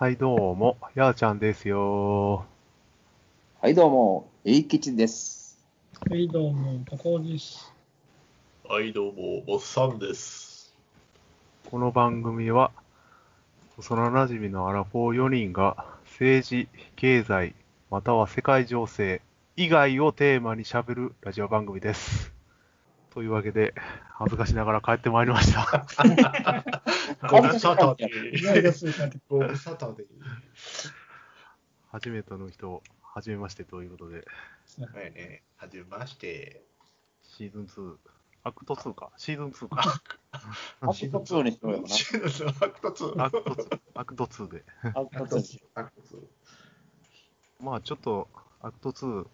はい、どうも、やーちゃんですよ。はい、どうも、えいきちです。はい、どうも、高尾です。はい、どうも、おっさんです。この番組は、幼馴染のアラフォー4人が政治、経済、または世界情勢以外をテーマに喋るラジオ番組です。というわけで、恥ずかしながら帰ってまいりました。ご無沙汰で。ご無沙汰で。初めての人、はじめましてということで、はいね、はじめまして。シーズン2、アクト2か、シーズン2か、アク。ト2にしようよシーズンアクト2。アクト2、アクト2で。な。アクト2にしよアクト2。まあちょっと、アクト2、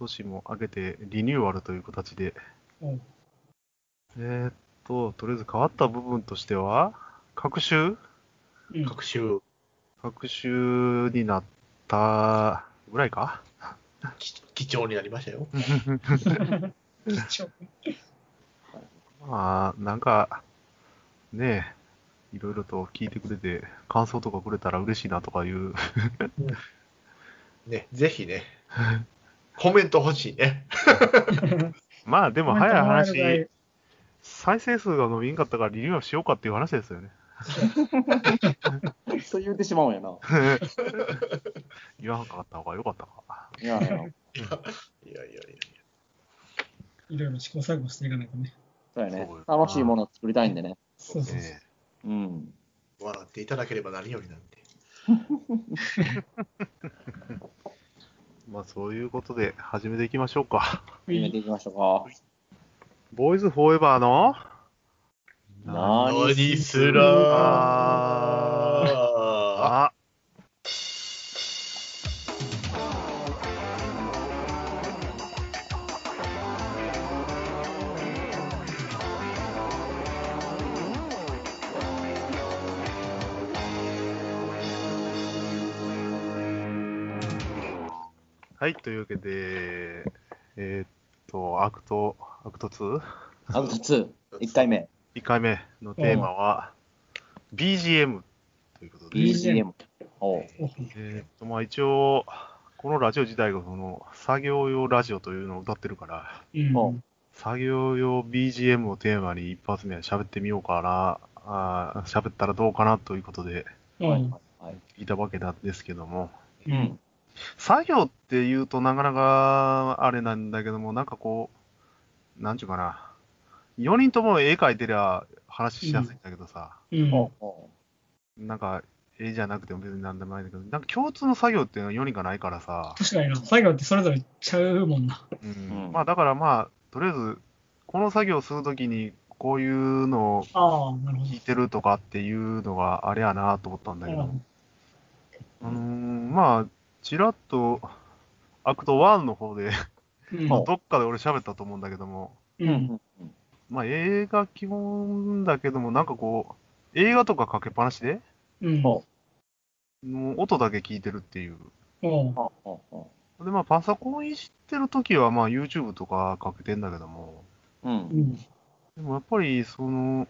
年も明けてリニューアルという形で、うん。えーっと、とりあえず変わった部分としては、各週？うん。各週、各週になったぐらいか？き貴重になりましたよ。貴重。まあ、なんか、ねえ、いろいろと聞いてくれて、感想とかくれたら嬉しいなとかいう、ね、ぜひね、コメント欲しいね。まあでも早い話、る再生数が伸びんかったからリニューアルしようかっていう話ですよね。う。そう言うてしまうんやな。言わんかった方がよかったか。いやいや、いやいやいやいろいろ試行錯誤していかないとね。そうやね。楽しいものを作りたいんでね。そうそうそう。えうん。笑っていただければ何よりなんで。え まあそういうことで始めていきましょうか。始めていきましょうか。ボーイズフォーエバーのな何すらあはい、というわけで、えーっと、アクト、アクト 2? アクト2、1回目。1回目のテーマは、BGM ということで、BGM BGM。おえーっと、まあ一応、このラジオ自体がその作業用ラジオというのを歌ってるから、うんお作業用 BGM をテーマに一発目は喋ってみようかな、あー喋ったらどうかなということではいうんはい。聞いたわけなんですけども、ううんん。作業って言うとなかなかあれなんだけども、なんかこう、なんちゅうかな、4人とも絵描いてりゃ話しやすいんだけどさ、うん。おうおなんか絵じゃなくても別になんでもないんだけど、なんか共通の作業っていうのは4人がないからさ、確かにな、作業ってそれぞれちゃうもんな。うん。うん。まあだからまあ、とりあえず、この作業をするときにこういうのを聞いてるとかっていうのがあれやなと思ったんだけど。ど、あのーまあ、ちらっと、アクト1の方で、どっかで俺喋ったと思うんだけども、う。うんん。うんまあ映画基本だけども、なんかこう、映画とかかけっぱなしで、うん。おもう音だけ聞いてるっていう。おうおおおで、まあパソコンいじってるときは、まあ YouTube とかかけてんだけども、う。うんん。でもやっぱり、その、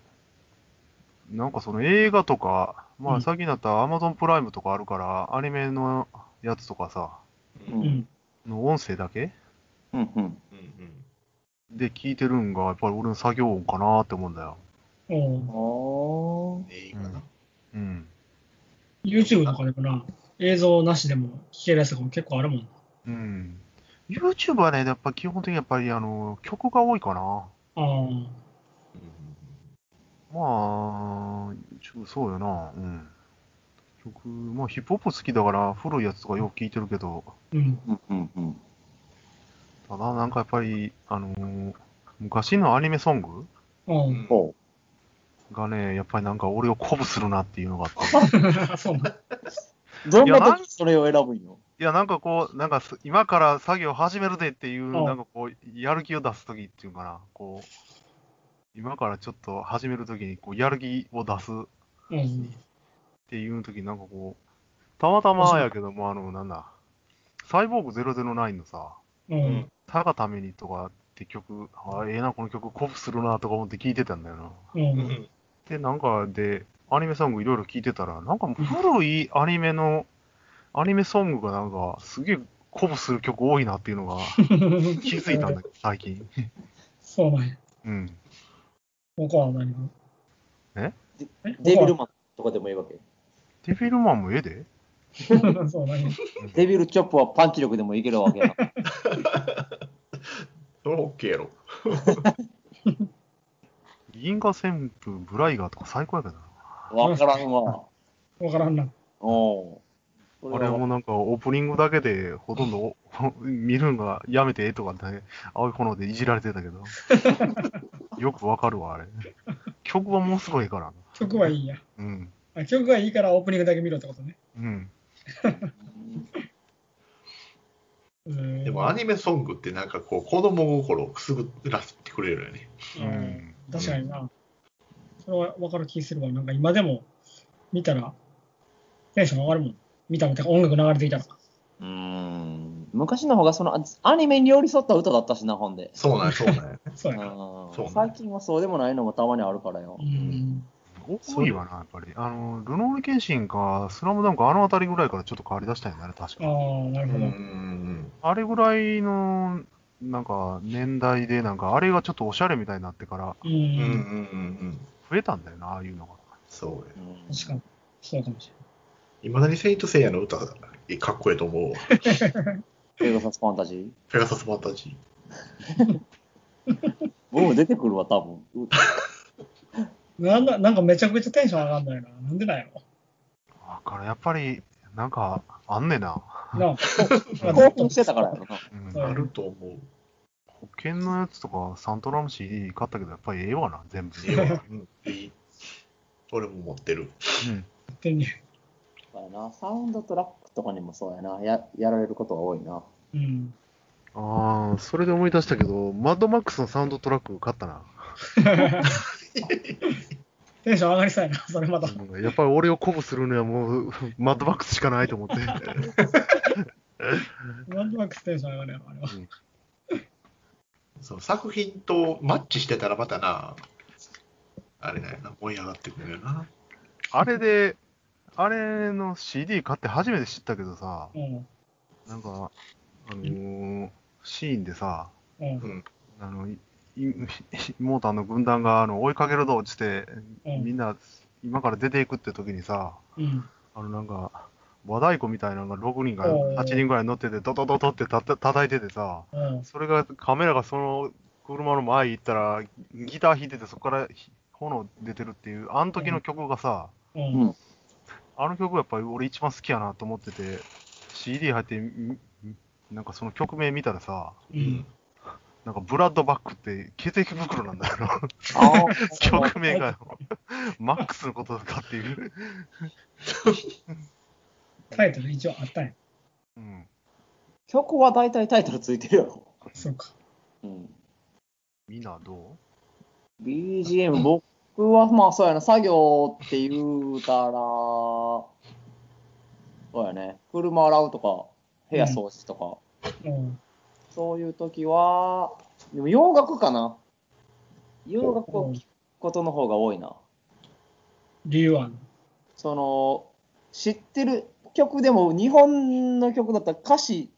なんかその映画とか、まうんあ最近だったら Amazon プライムとかあるから、アニメのやつとかさ、ううんん。の音声だけうん。うん。で聞いてるんが、やっぱり俺の作業音かなって思うんだよ。おうおー。いいかな。うん。YouTube とかでもな、映像なしでも聞けるやつとかも結構あるもんな。うん。YouTube はね、やっぱ基本的にやっぱりあの、曲が多いかな。ああ。まあ、YouTube そうよな。うん。曲、まあヒップホップ好きだから古いやつとかよく聞いてるけど、うん。うん。うん。うん。ただなんかやっぱり、あのー昔のアニメソング？おううん。がね、やっぱりなんか俺を鼓舞するなっていうのがあって。そうな。どんいやななん時それを選ぶんよ？いや、なんかこう、なんかす今から作業始めるでっていう、んなんかこう、やる気を出すときっていうかな、こう、今からちょっと始めるときに、こう、やる気を出すっうん。ていうときに、なんかこう、たまたまやけども、あの、なんだ、サイボーグ009のさ、うん。たがためにとかって曲、あええな、この曲、鼓舞するなとか思って聞いてたんだよな。う。うんんで、なんかで、アニメソングいろいろ聞いてたら、なんか古いアニメの、アニメソングがなんか、すげえ鼓舞する曲多いなっていうのが 気づいたんだけど、最近。そうなんや。うん。他は何が？デビルマンとかでもいいわけ。デビルマンもええで そうな。デビルチョップはパンチ力でもいけるわけやな。それは OK やろ。銀河旋風ブライガーとか最高やけどな。わからんわ。わからんな。おうあれもなんかオープニングだけでほとんど見るのがやめてええとかね、青い炎でいじられてたけど、よくわかるわ、あれ。曲はもうすごいからな。曲はいいや。うん。あ曲がいいからオープニングだけ見ろってことね。うん。うんでもアニメソングってなんかこう子供心をくすぐらせてくれるよね。うん確かにな。それは分かる気するわ。なんか今でも見たらテンション上がるもん。見たもんてか音楽流れていたら。うーん。昔の方がそのあアニメに寄り添った歌だったしな、ほんで。そうなんや、そうなんや。そう最近はそうでもないのもたまにあるからよう。ん。多いわな、やっぱり。あの、ルノールケンシンか、スラムダンクあのあたりぐらいからちょっと変わりだしたんやね、確か。ああ、なるほど。あれぐらいの、なんか、年代で、なんか、あれがちょっとおしゃれみたいになってから、う。うん。うんうんうんうん。増えたんだよな、ああいうのが。そう確かに。そうかもしいまだにセイントセイヤの歌かっこいいと思うわ。ペガサスファンタジー？ペガサスファンタジ 僕も出てくるわ、多分。なんだ、なんかめちゃくちゃテンション上がんないな。なんでなんやろ。だから、やっぱり、なんか、あんねんな。なあ。興奮してたからやろな。ると思う。保険のやつとか、サントラの CD 買ったけど、やっぱりええわな、全部。いいわ。うんいい。俺も持ってる。うん。手に。だからな、サウンドトラックとかにもそうやな。ややられることが多いな。うん。ああ、それで思い出したけど、マッドマックスのサウンドトラック買ったな。テンション上がりそうやな、それまた。うんやっぱり俺を鼓舞するにはもう、マッドマックスしかないと思って。ワンドマックステンション上がるやろ、あれは。その作品とマッチしてたらまたな、あれだよな、燃え上がってくるよな。あれで、あれの CD 買って初めて知ったけどさ、うん。なんか、あのーシーンでさ、うん。あの、モーターの軍団があの追いかけるぞっつって、うんみんな今から出ていくって時にさ、うん。あのなんか、和太鼓みたいなのが6人がおー8人ぐらい乗ってて、ドドドドってたた叩いててさ、うん。それがカメラがその車の前行ったら、ギター弾いてて、そこから炎出てるっていう、あの時の曲がさ、うん。あの曲がやっぱり俺一番好きやなと思ってて、CD 入って、みなんかその曲名見たらさ、うん。なんかブラッドバックって血液袋なんだよな。あー 曲名がよ。マックスのことかっていう。タイトル一応あったんや。うん。曲は大体タイトルついてるやろ。そうか。うん、みんなど BGM、僕はまあそうやな、作業って言うたら、そうやね、車洗うとか、部屋掃除とか、うん。そういう時は、でも洋楽かな。洋楽を聴くことの方が多いな。理由は？その、知ってる曲でも、日本の曲だったら歌詞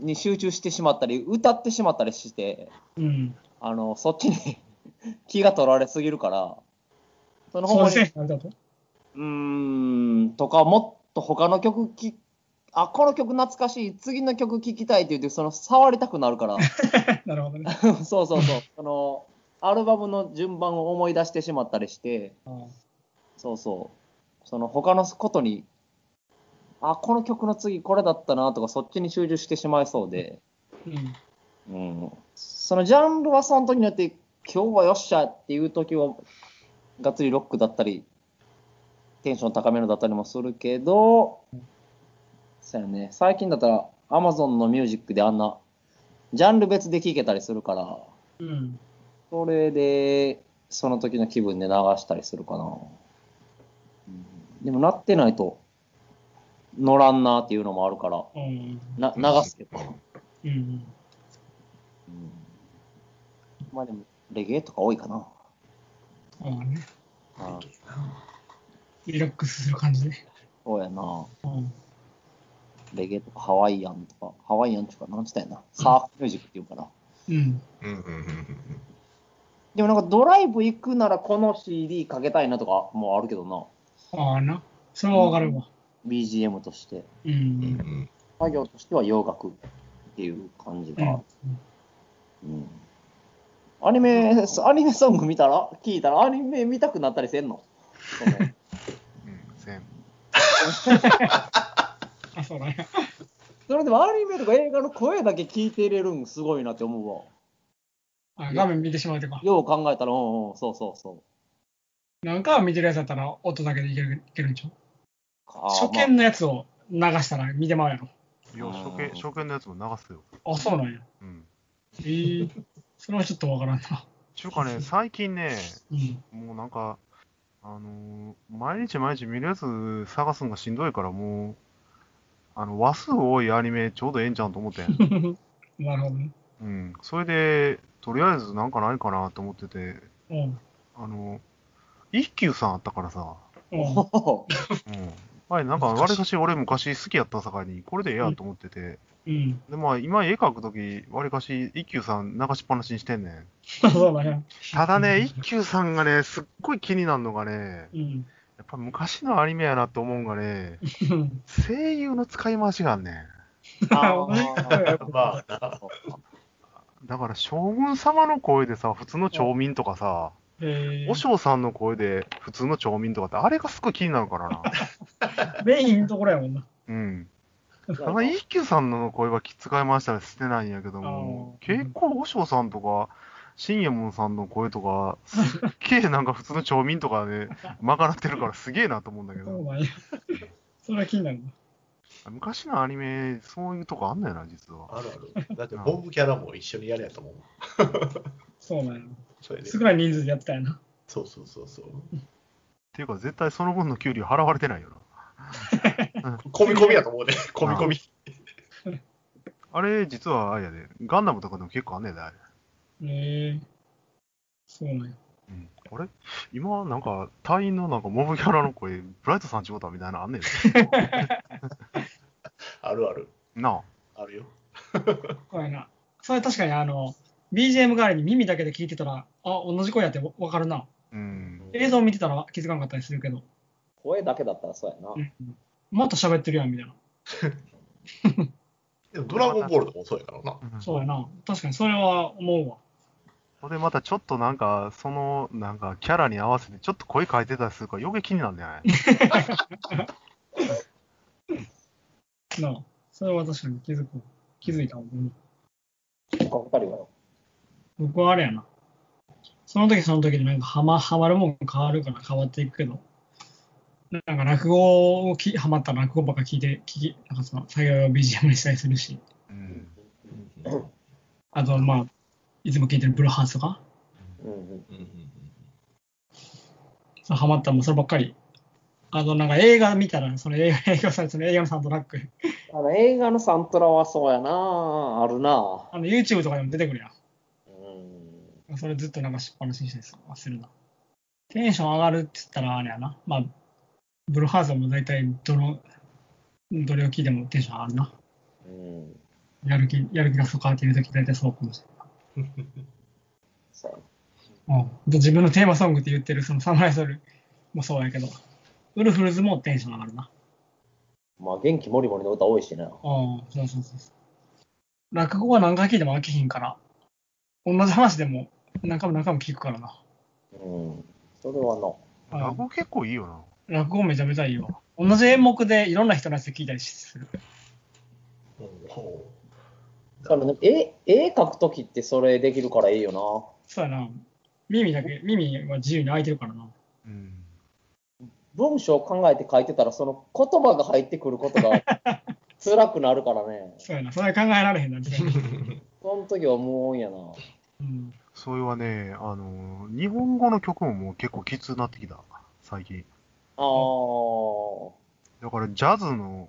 に集中してしまったり、歌ってしまったりして、うん。あの、そっちに 気が取られすぎるから、その方に、せあれだと？うーん、とか、もっと他の曲き、あ、この曲懐かしい、次の曲聴きたいって言って、その、触りたくなるから、なるほどね。そうそうそう、その、アルバムの順番を思い出してしまったりして、あそうそう、その、他のことに、あ、この曲の次これだったなとか、そっちに集中してしまいそうで、うん。うん、そのジャンルはその時によって、今日はよっしゃっていう時は、がっつりロックだったり、テンション高めのだったりもするけど、そうやね、最近だったら Amazon のミュージックであんな、ジャンル別で聴けたりするから、うん。それで、その時の気分で流したりするかな。うんでも、なってないと、乗らんなっていうのもあるから、うん。な流すけど。うん。うんまあでも、レゲエとか多いかな。ああね。あリラックスする感じで。そうやな。うん。レゲエとかハワイアンとか、ハワイアンっていうか、なんつったんやな。サーフミュージックっていうかな。うん。うんうんうんうんでもなんかドライブ行くならこの CD かけたいなとかもあるけどな。ああな。それはわかるわ。BGM として。う。うんうんん作業としては洋楽っていう感じが。うん。うん。アニメ、アニメソング見たら、聞いたら、アニメ見たくなったりせんの うん、せん。あ、そうだね。それでもアニメとか映画の声だけ聞いてれるんすごいなって思うわ。あ画面見てしまうとか。よう考えたら、うんうん、そうそうそう。なんか見てるやつだったら音だけでいけるいけるんちゃう？初見のやつを流したら見てまうやろ。いや、初見、初見のやつも流すよ。あ、そうなんや。うん。えー、それはちょっとわからんな。ちゅうかね、最近ね、うん。もうなんか、あのー毎日毎日見るやつ探すのがしんどいから、もう、あの、話数多いアニメちょうどええんちゃうんと思ってん。なるほどね。うん。それで、とりあえずなんかないかなと思ってて、うん。あの、一休さんあったからさ、うん。おうん。はい、なんか、わりかし俺昔好きやったさに、これでええやと思ってて、うん。で、まあ、今絵描くとき、わりかし一休さん流しっぱなしにしてんねん。そうだね。ただね、一休さんがね、すっごい気になるのがね、うん。やっぱ昔のアニメやなって思うんがね、うん声優の使い回しがあんねん。あ。だから将軍様の声でさ、普通の町民とかさ、え和尚さんの声で普通の町民とかって、あれがすごい気になるからな。ー、メインのところやもんな。うん。ただ、一休さんの声は使い回したら捨てないんやけども、結構和尚さんとか、新右衛門さんの声とか、すっげえなんか普通の町民とか で賄ってるからすげえなと思うんだけど、そうなんや。それは気になるな。昔のアニメ、そういうとこあんのよな、実は。あるある。だって、ボブキャラも一緒にやるやと思う。そうなんや。それで。少ない人数でやってたよな。そうそうそうそう。っていうか、絶対その分の給料払われてないよな。込み込みやと思うね。込み込み。あれ、実はあれやで、ガンダムとかでも結構あんねんで、あれ。ええそうなんや。うん、あれ？今、なんか、隊員のなんかモブキャラの声、ブライトさんちごたみたいなのあんねんで。あるある。なあ。あるよ。これな。それ確かにあの、BGM 代わりに耳だけで聞いてたら、あ、同じ声やってわわかるな。うん。映像見てたら気づかなかったりするけど、声だけだったらそうやな。うん、また喋ってるやんみたいな。でも、ドラゴンボールとかもそうやからな。うんそうやな。確かにそれは思うわ。それでまたちょっとなんか、その、なんか、キャラに合わせてちょっと声変えてたりするから余計気になるんだよね。なあ。それは確かに気づくわ。気づいたわ。うん他二人はよ。僕はあれやな。その時その時でなんかハマハマるもん変わるから変わっていくけど、なんか落語をきハマったら落語ばっか聞いて、聞き、なんかその作業用 BGM にしたりするし、うん。あとまあ、いつも聞いてるブルーハーツとか、うんうん。うんハマったらもうそればっかり。あとなんか映画見たら、その映画、映画さその映画のサウンドラック、あの映画のサントラはそうやな。あるな。あの YouTube とかでも出てくるやうん。ん。それずっと流しっぱなしにしたりするな。テンション上がるって言ったらあれやな。まあ、ブルーハーツはもう大体どの、どれを聞いてもテンション上がるな。うん。やる気、やる気出そうかっていう時大体そうかもしれない。うん。あと自分のテーマソングって言ってるそのサムライソルもそうやけど、ウルフルズもテンション上がるな。まあ、元気もりもりの歌多いしな。ああ、そうそうそうそう。落語は何回聞いても飽きひんから、同じ話でも何回も何回も聞くからな。うん。それはな。落語結構いいよな。落語めちゃめちゃいいわ。同じ演目でいろんな人のやつ聞いたりする。うんほそのね、絵、絵描くときってそれできるからいいよそうやな。耳だけ、耳は自由に開いてるからな。うん。な。文章を考えて書いてたら、その言葉が入ってくることが 辛くなるからね。そうやな。それ考えられへんな、その時はもうんやな。うん。それはね、あの、日本語の曲ももう結構きつくなってきた、最近。あー。だからジャズの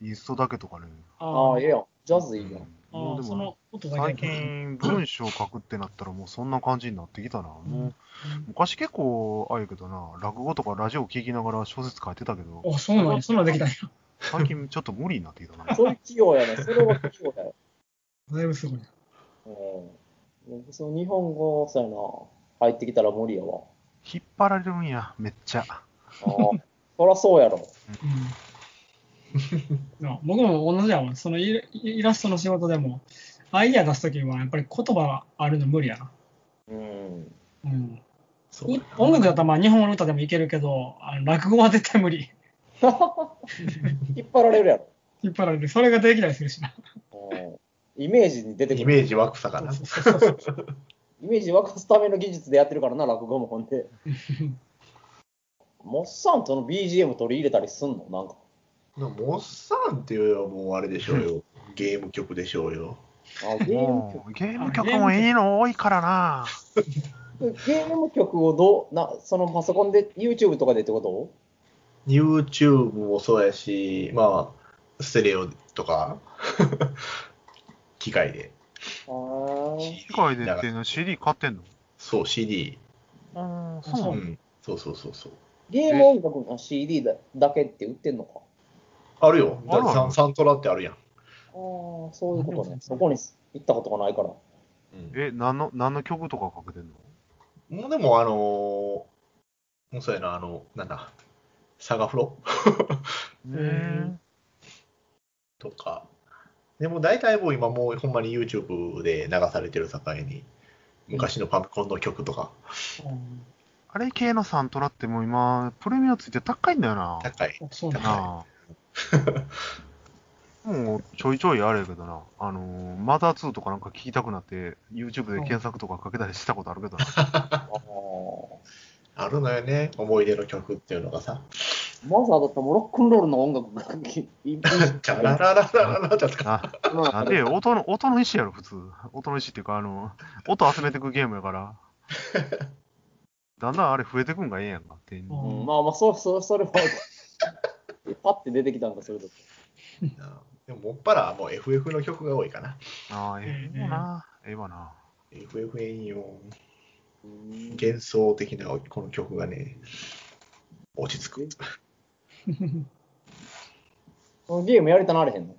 インストだけとかね、あああ、ええやん。ジャズいいやん。もうでも最近文章書くってなったらもうそんな感じになってきたな。もう昔結構、ああいうけどな、落語とかラジオ聞きながら小説書いてたけど、あ、そうなんや。そんなんできたんや。最近ちょっと無理になってきたな。そういう器用やね。それは器用だよ。だいぶすごい。うん。僕その日本語、そうやな。入ってきたら無理やわ。引っ張られるんや、めっちゃ。ああ。そらそうやろ。うん。な僕も同じやわ。そのイラストの仕事でも、アイディア出すときはやっぱり言葉あるの無理やな。うん。うん。そう音楽だったらまあ日本語の歌でもいけるけど、あの落語は絶対無理。引っ張られるやろ。引っ張られる。それができたりするしな。うんイメージに出てくる。イメージ湧くさかな。そうそうそうそうイメージ沸かすための技術でやってるからな、落語もほんで。モッサンとの BGM 取り入れたりすんの？なんか。モッサンっていうのはもうあれでしょうよ。ゲーム曲でしょうよ。あゲームもうゲーム曲もいいの多いからな。曲 ゲーム曲をどうな、そのパソコンで YouTube とかでってこと？YouTube もそうやし、まあ、ステレオとか、機械で。あー機械でっていうの CD 買ってんの？そう、CD。ああ、そううん。そうそうそうそう。ゲーム音楽の CD だだけって売ってんのか？あるよ。だサンサントラってあるやん。ああ、そういうことね。そこに行ったことがないから。え、何の、何の曲とかかけてんの？もうでも、あのーもうそうやな、あの、なんだ、サガフロ ん とか。でも大体もう今もうほんまに YouTube で流されてる境に、昔のファミコンの曲とか、うんあれ系のサントラってもう今、プレミアついて高いんだよな。高い。あそうなんだ。なあ もうちょいちょいあれやけどな、あのーマザー2とかなんか聞きたくなって、YouTube で検索とかかけたりしたことあるけどな。ああ。あるのよね、思い出の曲っていうのがさ。マザーだったらロックンロールの音楽がいいチャララララララじゃったか。ななんで音の、音の石やろ、普通。音の石っていうか、あの、音集めていくゲームやから。だんだんあれ増えてくんがええやんかって。うんうん、まあまあ、そそそれは、パッて出てきたんか、それと。でも、もっぱらもう FF の曲が多いかな。ああ、ええわな。ええわな。FF いいよ。うん幻想的なこの曲がね、落ち着く。そのゲームやりたなれへんの？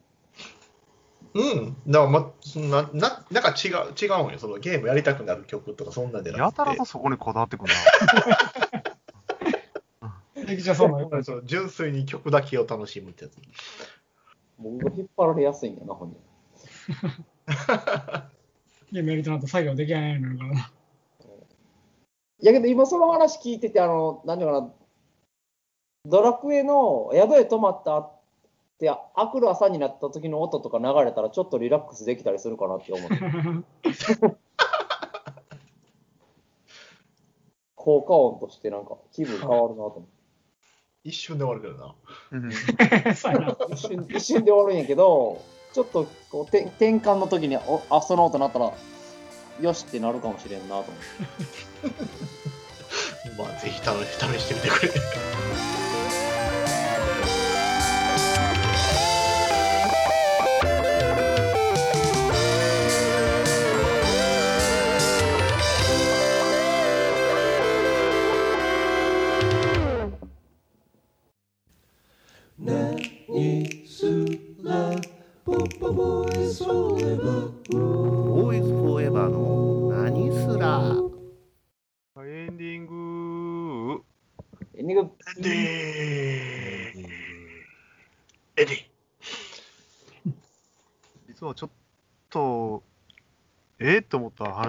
うん。だから、ま、そんな、な、なんか違う、違うんよ。そのゲームやりたくなる曲とか、そんなんじゃなくて。やたらとそこにこだわってくんな。劇場そうなのやっぱりその純粋に曲だけを楽しむってやつ。僕が引っ張られやすいんやな、ほんで。ゲームやりたな作業できないようになるからな。いやけど今その話聞いてて、あの、何ていうかな、ドラクエの宿へ泊まったって、あくる朝になった時の音とか流れたら、ちょっとリラックスできたりするかなって思う。効果音としてなんか気分変わるなと思って。一瞬で終わるけどな。一瞬一瞬で終わるんやけど、ちょっとこうて転換の時におあその音なったら、よしってなるかもしれんなと思って。まあ、ぜひ試試してみてくれ。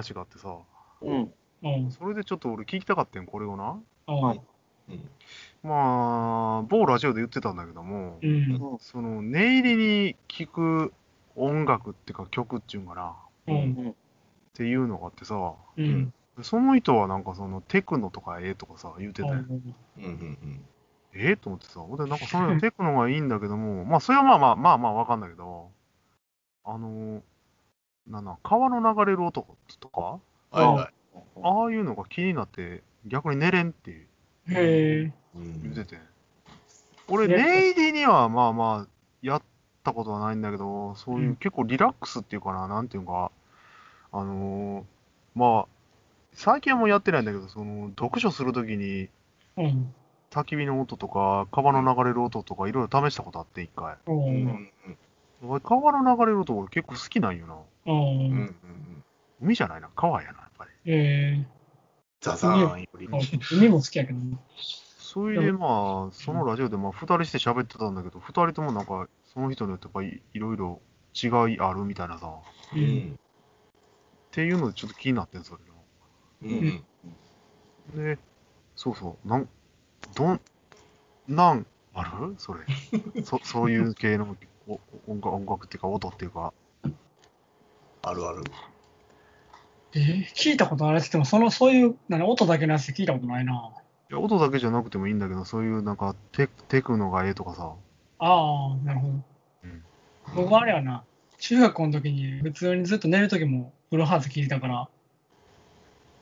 話があってさ、うん。うん。それでちょっと俺聞きたかったん、これをな。うん。まあ、某ラジオで言ってたんだけども、うん。その、念入りに聞く音楽っていうか曲っていうんかな、うん。っていうのがあってさ、うん。その人はなんかそのテクノとかええとかさ、言うてたよ。うんうんええと思ってさ、俺なんかそのテクノがいいんだけども、まあそれはまあまあまあまあわかんないけど、なんだ、川の流れる音とか、はいはい。ああいうのが気になって逆に寝れんってへえ。うん言うてて。俺、ね念入りにはまあまあやっったことはないんだけど、そういううん結構リラックスっていうかな、なんていうか、あのーまあ、最近はもうやってないんだけど、その、読書するときに、うん。焚き火の音とか、川の流れる音とか、いろいろ試したことあって、一回。おうん川の流れる音俺結構好きなんよな。おうんうんうーん海じゃないな、川やな、やっぱり。えザザーンよりー、海も好きやけどな。それでまあ、そのラジオでまあ、二人して喋ってたんだけど、二人ともなんか、その人によってやっぱりいろいろ違いあるみたいなさ、っう。うんんていうのでちょっと気になってん、それうんな。で、そうそう、なん、どん、なん、ある？それ。そそういう系のお音楽音楽っていうか、音っていうか。あるあるえー、聞いたことあるって言っても、その、そういう、何、音だけのやつ聞いたことないな。いや音だけじゃなくてもいいんだけど、そういうなんかテ、テクノがええとかさ。ああ、なるほど。うん僕あれやな、中学校の時に普通にずっと寝る時もブルーハーツ聞いてたから、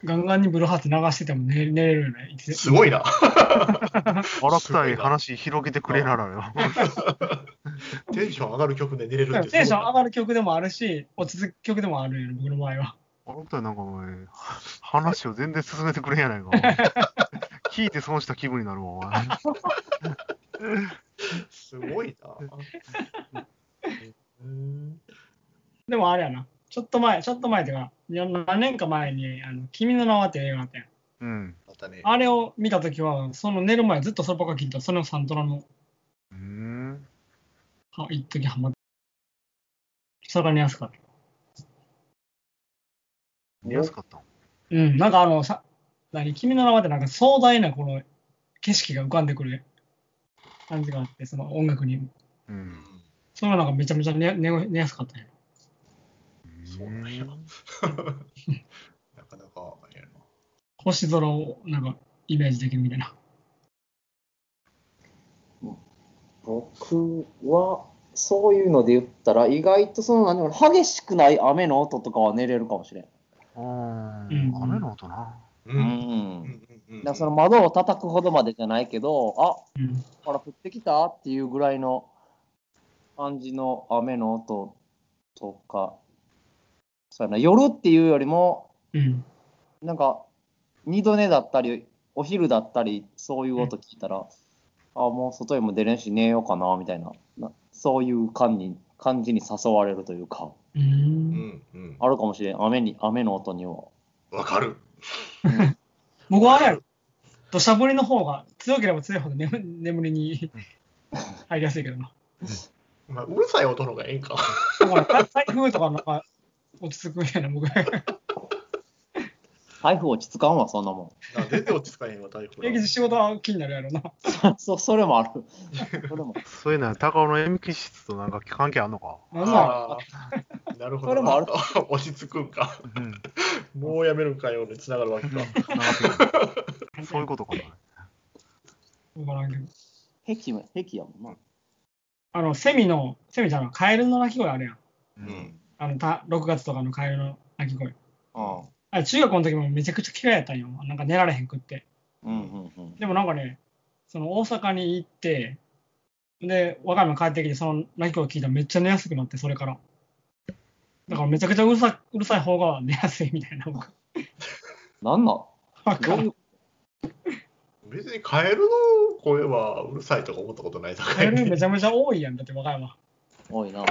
ガンガンにブルーハーツ流してても寝寝れるよね。すごいな 荒くたい話広げてくれならよ。テンション上がる曲で寝れるってテンション上ががる曲でもあるし、落ち着く曲でもあるよね、僕の場合は。荒くたいなんかお前、話を全然進めてくれんやないか。聞いて損した気分になるわ、お前。すごいなうん でもあれやな、ちょっと前、ちょっと前というか、何年か前に、あの君の名はっていう映画があったやん。うん。またねあれを見た時は、その寝る前ずっとそればっか聞いてた、そのサントラの。は一時ハマって。それが寝やすかった。見やすかったうん、なんかあの、さ何？君の名はってなんか壮大なこの景色が浮かんでくる感じがあって、その音楽に。うん。それがなんかめちゃめちゃ寝寝寝やすかったんや。そうなんや なかなかやな星空をなんかイメージできるみたいな。僕は、そういうので言ったら、意外とその何か激しくない雨の音とかは寝れるかもしれん。あうんー雨の音な。ううんん。うんうんだからその窓を叩くほどまでじゃないけど、あうん。ほら降ってきたっていうぐらいの感じの雨の音とか、そうやな、夜っていうよりも、うん。なんか、二度寝だったり、お昼だったり、そういう音聞いたら、あ、もう外へも出れんし寝ようかな、みたいな、なそういう感に感じに誘われるというか、う。うんんうんあるかもしれん、雨に雨の音には。わかる僕はあれやろ。土砂降りの方が強ければ強いほど眠眠りに入りやすいけどな。まあうるさい音の方がええんか だから台風とかなんか落ち着くみたいな僕。台風落ち着かんわ、そんなもな全然落ち着かへんわ台風仕事は気になるやろな。ん。そそれもある。それも。そういうのは高尾の塩基質となんか関係あんのか？あー なるほどそれもある 落ち着くんかうん。もうやめるんかよにつながるわけかそういうことかな。わからんけど。壁も、壁やもんな。あの、セミの、セミじゃん、カエルの鳴き声あるやん。う。うんんあの、た6月とかのカエルの鳴き声。うん。あれ中学校の時もめちゃくちゃ嫌いやったんよ。なんか寝られへんくって。うんうんうん。でもなんかね、その大阪に行って、で、和歌山帰ってきて、その鳴き声聞いたらめっちゃ寝やすくなって、それから。だからめちゃくちゃうるさうるさい方が寝やすいみたいな。僕なん？なん。別にカエルの声はうるさいとか思ったことないさカエルめちゃめちゃ多いやん、だって和歌山。多いな。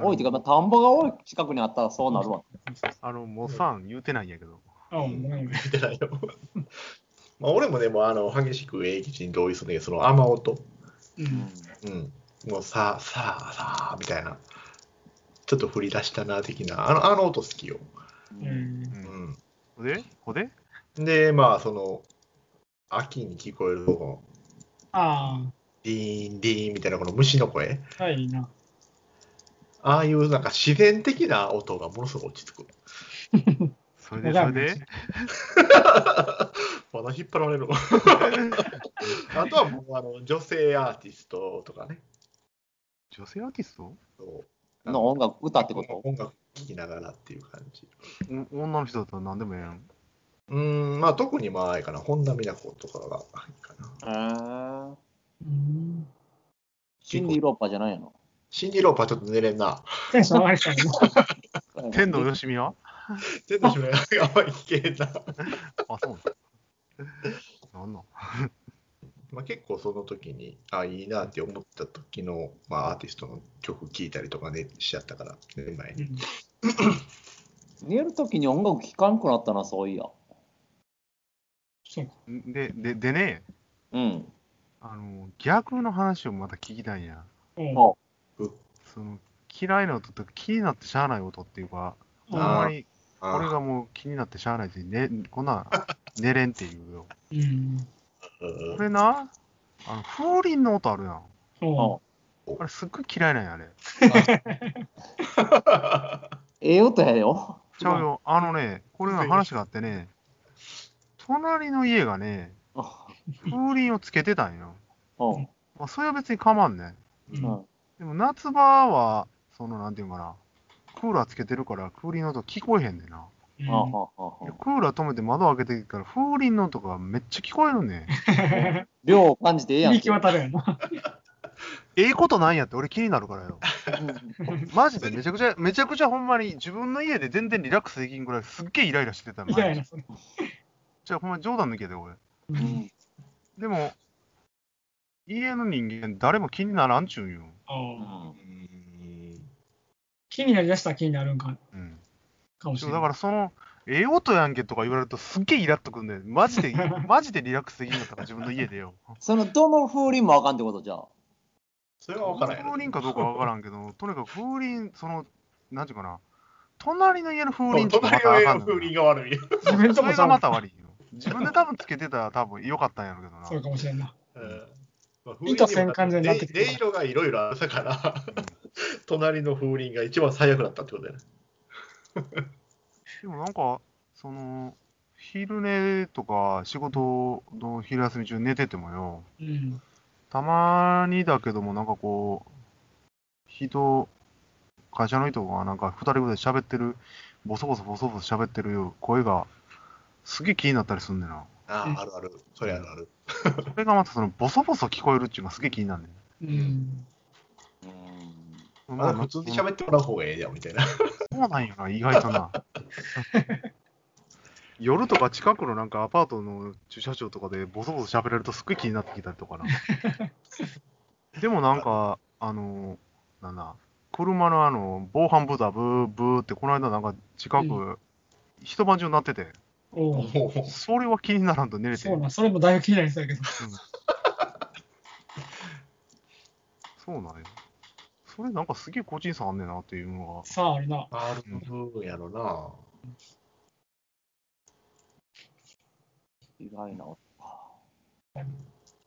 多いっていうか、まあ、田んぼが多い近くにあったらそうなるわ。あの、もうさん言うてないんやけど。あ、ごめんごめん。見てないよ まあ俺もでもあの激しく英吉に同意するんだけどその雨音う。うんん。うんもうさあさあさあみたいなちょっと振り出したな的なあのあの音好きよ、うん。うん、ほでほで？でまあその秋に聞こえるこのあディーンディーンみたいなこの虫の声あ、はい、いいな。ああいうなんか自然的な音がものすごく落ち着く。それでそれでまだ引っ張られる。あとはもうあの女性アーティストとかね。女性アーティスト？そう。の音楽、歌ってこと？音楽聴きながらっていう感じ。お女の人だったら何でもええやん。うーんまあ特にまああれかな。本田美奈子とかがいいかな。へー。うん。シンディ・ローパーじゃないの？シンディ・ローパーちょっと寝れんな。テンション上がりそう。天童よしみは？全然しめあんまり聞けんな。あ、そうなんなんなん まあ、結構その時に、あ、いいなって思った時の、まあ、アーティストの曲聴いたりとかね、しちゃったから、寝る前に。うん寝るときに音楽聴かんくなったな、そういや。そうか。で、で、でね、うん。あの、逆の話をまた聞きたいんや。おうその、嫌いな音と気になってしゃあない音っていうか、ほんあまに、これがもう気になってしゃあないし、ね、こんなん寝れんっていうよ。これな、あの、風鈴の音あるやん。あれすっごい嫌いなんや、あれ。ええ音やよ。ちゃうよ。あのね、これの話があってね、隣の家がね、風鈴をつけてたんよ。うん。まあ、それは別に構わんねうん。でも夏場は、その、なんていうんかな、クーラーつけてるから風鈴の音聞こえへんねんな。クーラー止めて窓開けてから風鈴の音がめっちゃ聞こえるねん。量を感じてええやん響き渡るやな。ええことないんやって俺気になるからよ。うんマジでめちゃくちゃ、めちゃくちゃほんまに自分の家で全然リラックスできんぐらいすっげえイライラしてたの。いやいや、それ。じゃあほんま冗談抜けで俺。うんでも、家の人間誰も気にならんちゅうんよ。気になりだしたら気になるんかうん。かもしれない。そうだからその、ええ音やんけとか言われるとすっげえイラっとくんねん。マジで、マジでリラックスできんかったから自分の家でよ。その、どの風鈴もあかんってことじゃあ。それは分からん風鈴かどうかわからんけど、とにかく風鈴、その、なんていうかな、隣の家の風鈴とかま隣たあかんのよの家の風鈴が悪いよ。自分とそれがまた悪いよ。自分で多分つけてたら多分良かったんやろうけどな。そうかもしれんな。うんまあ意図せん感じになってきて音色がいろいろあるから、隣の風鈴が一番最悪だったってことだよね。でもなんか、その、昼寝とか仕事の昼休み中寝ててもよ、うん。たまにだけどもなんかこう、人、会社の人がなんか二人ぐらい喋ってる、ボソボソボソボソ喋ってる声がすげえ気になったりすんねんな。あうんあ、あるある。それあるある。それがまたそのボソボソ聞こえるっていうのがすげえ気になんねん。うん。うん。まあ、普通に喋ってもらう方がええやんみたいな。そうなんよな、意外とな。夜とか近くのなんかアパートの駐車場とかでボソボソ喋れるとすっごい気になってきたりとかな。でもなんか、あの、なんだ、車のあの、防犯ブザーブーブーってこの間なんか近く、う一晩中鳴ってて、おうそれは気にならんと寝れて。そうなん、それもだいぶ気になりそうやけど。そうなんや。それなんかすげえ個人差あんねんなっていうのさあ、あるな。ある部分やろな。意外な音か。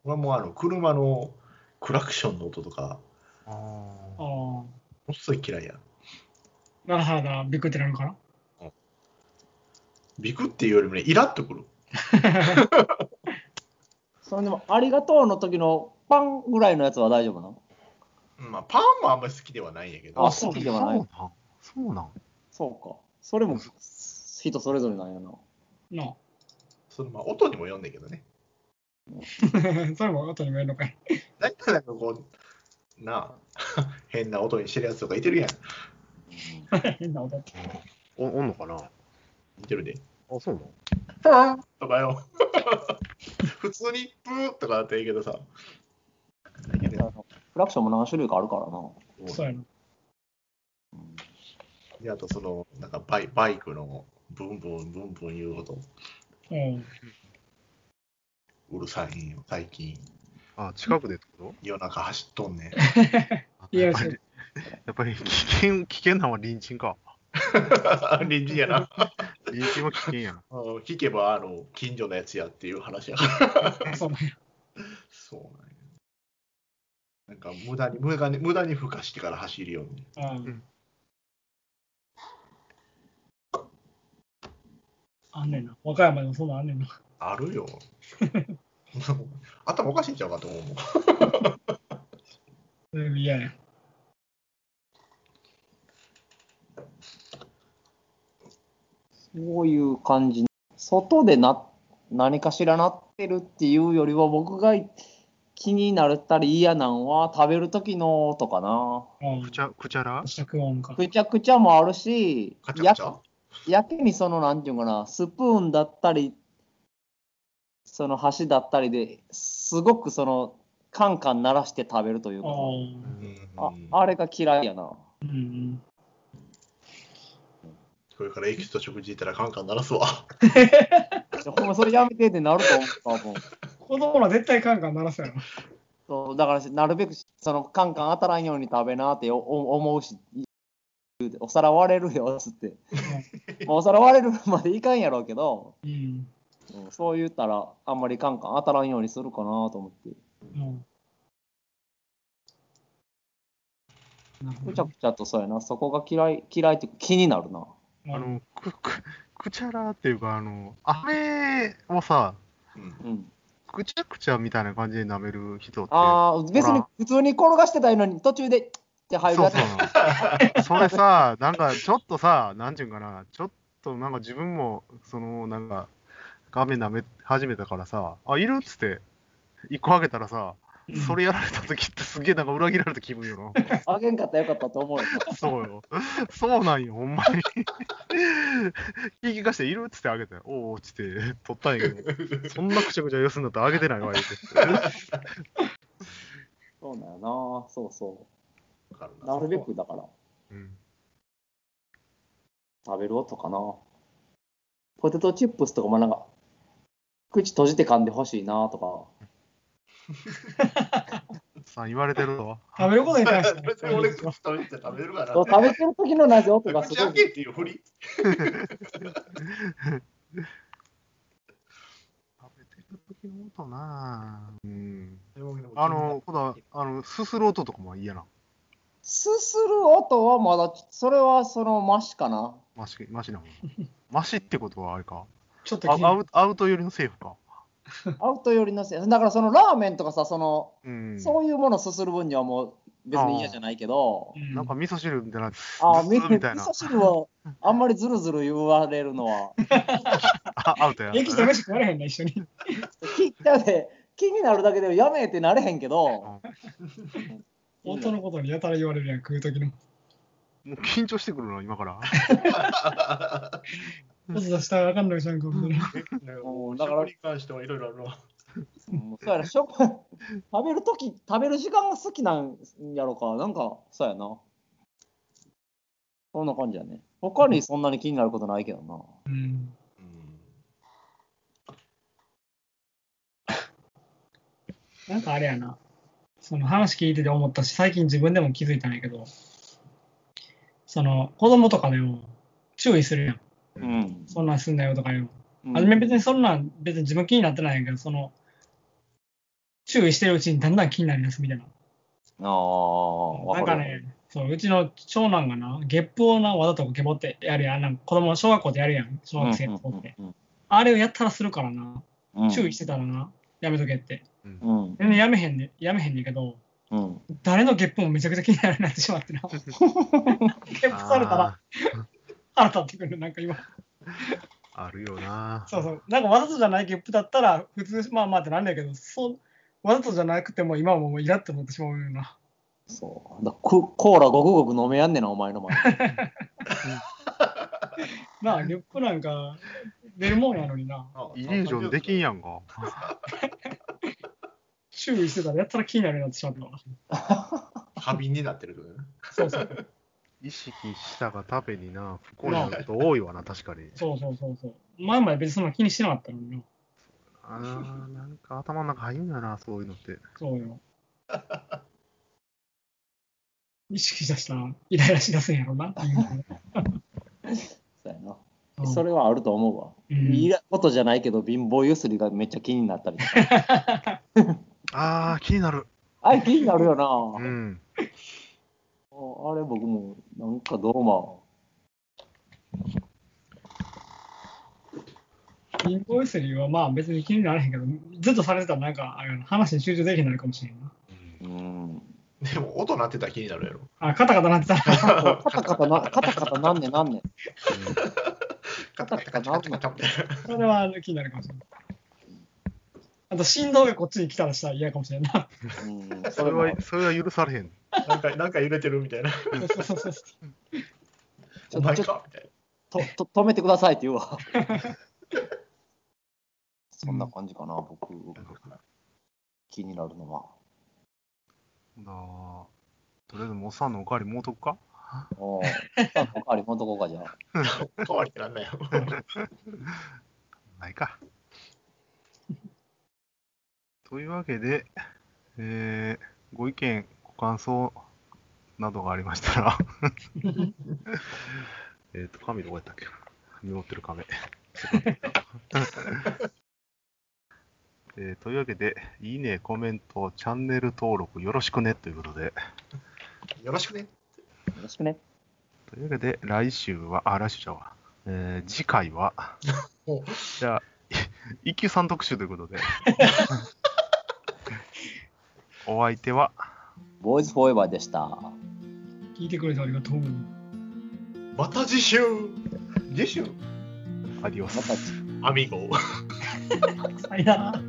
俺はもうあの車のクラクションの音とか、が。あああ。ものすごい嫌いや。ならはだ、びっくりってなるかな。ビクっていうよりもね、イラっとくる。それでも、ありがとうの時のパンぐらいのやつは大丈夫なの？まあ、パンもあんまり好きではないんやけど。あそうではないそうなんそうなんそうか。それも人それぞれなんやな。なそのまあ音にも読んだけどね。あ。それも後にもやるのかい。大体なんかこう、なあ、変な音にしてるやつとかいてるやん。変な音って。おおんのかな？似てるで。あ、そうなんプーンとかよ。普通にプーとかだったらいいけどさ。クラクションも何種類かあるからな。そうやな。であとその、なんかバイバイクのブンブンブンブン言う音、うん。うるさいんよ、最近。あ、近くでってこ夜中走っとんね いややっぱり、やっぱり危険、危険なのは隣人か。臨時やな。隣人は危険やな。うん聞けば、あの、近所のやつやっていう話やから。そうなんや。そうなんや。なんか無駄に、無駄に、無駄に孵化してから走るように。うん。あんねんな。和歌山でもそんなんあんねんな。あるよ。頭おかしいんちゃうかと思うもん。嫌や。そういう感じ。外でな何かしらなってるっていうよりは、僕が聞気になったり嫌なんは食べる時の音かな。うんくちゃ、くちゃら着音か。くちゃくちゃもあるし、ややけにその、なんていうのかな、スプーンだったり、その箸だったりですごくその、カンカン鳴らして食べるというかあああれが嫌いやな。うんうん。これからエキスと食事行ったらカンカン鳴らすわ。ほんまそれやめてってなると思う多分。子供ら絶対カンカン鳴らすやろ。そうだからなるべくそのカンカン当たらんように食べなって思うし、お皿割れるよっつって。まあお皿割れるまでいかんやろうけど、うん。うんそう言ったらあんまりカンカン当たらんようにするかなと思って。うん。ちどゃくちゃとそうやな、そこが嫌い、嫌いって気になるな。あの、く、く、くちゃらっていうか、あの、あれをさ、うんうん。くちゃくちゃみたいな感じで舐める人って。ああ、別に普通に転がしてたいのに途中でって入るそうやつ。そう。それさ、なんかちょっとさ、なんていうんかな、ちょっとなんか自分も、その、なんか、画面舐め始めたからさ、あ、いるっつって、一個あげたらさ、それやられた時ってすげえなんか裏切られた気分よあげんかったらよかったと思うよ。な。そうよ。そうなんよ、ほんまに。聞きかして、いる？っつってあげて、おおっつって、取ったんやけど、そんなくちゃくちゃよすんだったらあげてないわ、言うて。そうだよな、そうそわかるう。なるべくだから、うん。食べる音かな。ポテトチップスとかもなんか、口閉じて噛んでほしいなとか。さあ、言われてるぞ。食べることに対して。別に俺、食べて食べるから食べてる時のなぜ音がす口ごい。開けっていうふり。食べてる時の音なぁ。うん。あの、ほら、あの、すする音とかも嫌な。すする音はまだ、それはそのマシかな。マシ、マシな方。マシってことはあれか。ちょっとアウアウト寄りのセーフか。アウト寄りのせい。だからそのラーメンとかさ、その、うん。そういうものをすする分にはもう別に嫌じゃないけど、うんなんか味噌汁みたいな。あ みーみたいな味噌。汁をあんまりずるずる言われるのは、あアウトや。駅と飯食われへんな、一緒に。聞いたで気になるだけでやめえってなれへんけど、本当のことにやたら言われるやん、食う時の。もう緊張してくるな、今から。ポテトしたらあかんのじゃんか、みたいな。うんだから食に関してはいろいろあるわ。うんそうやな食食べるとき、食べる時間が好きなんやろか、なんか、そうやな。そんな感じやね。他にそんなに気になることないけどな。うん。なんかあれやな。その話聞いてて思ったし、最近自分でも気づいたんやけど、その子供とかでも注意するやん。うん。そんなんすんなよとかよ。うん初め別にそんなん別に自分気になってないけど、その、注意してるうちにだんだん気になりだすみたいな。ああ。なんかね、そう、うちの長男がな、ゲップをな、わざとゲボってやるやん。なんか子供、小学校でやるやん。小学生の子って。うんあれをやったらするからな。うん注意してたらな、やめとけって。うん。全然やめへんね、やめへんねんけど、うん。誰のゲップもめちゃくちゃ気になるようになってしまってな。ゲップされたら腹立ってくる、なんか今。あるよな。そうそう。なんかわざとじゃないゲップだったら、普通、まあまあってなんだけど、そう、わざとじゃなくても今はもうイラって思ってしまうような。そう。だココーラごくごく飲めやんねんな、お前の前。なあ、ゲップなんか出るもんやのにな。イリュージョンできんやんか。注意してたらやったら気になるようになってしまったわ。過敏になってるとね。そうそう。意識したがためにな、不幸になること多いわな、確かに。そうそうそうそう。前まで別にそんな気にしてなかったのにな。あーなんか頭の中入んだな、そういうのって。そうよ。意識出したらイライラしだすんやろな。そうやな。うんそれはあると思うわ。うんいいことじゃないけど、貧乏ゆすりがめっちゃ気になったりとか。あー、気になる。あれ気になるよな。うん。あれ僕もなんかどうも。インボイスリーはまあ別に気にならへんけど、ずっとされてたらなんか話に集中できなくなるかもしれんな。うん。でも音鳴ってたら気になるやろ。あ、カタカタなってたら。カタカタな、カタカタなんねんなんねん。カタカタカタカタカタみたいな。それは気になるかもしれない。あと振動がこっちに来たらしたら嫌かもしれんな。うん、それはそれは許されへん。なんか、なんか揺れてるみたいな。お前か？みたいな。とと止めてくださいって言うわ。そんな感じかな、僕、気になるのは。だとりあえず、モッサンのおかわりもうとくか？おお、さあおかわりほんとこうかじゃあ。変わりってなんだよ。ないか。というわけで、えーご意見、ご感想などがありましたら、えっと、紙どこやったっけ？メモってる紙。えーというわけで、いいね、コメント、チャンネル登録よろしくねということで、よろしくね。よろしくね。というわけで、来週は、あ、来週じゃ。えー次回は お、じゃあ、い 一級さん特集ということで、お相手は、ボーイズフォーエバーでした。聞いてくれてありがとう。また次週次週アディオスま。たち、アミゴ。さよなら。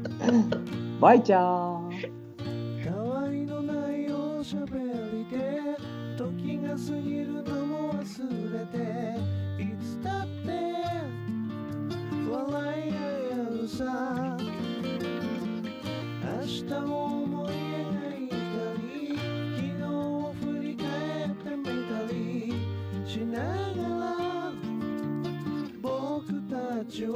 バイチャーたわいのないおしゃべりで時が過ぎるのも忘れていつだって笑い合えるさ明日をたち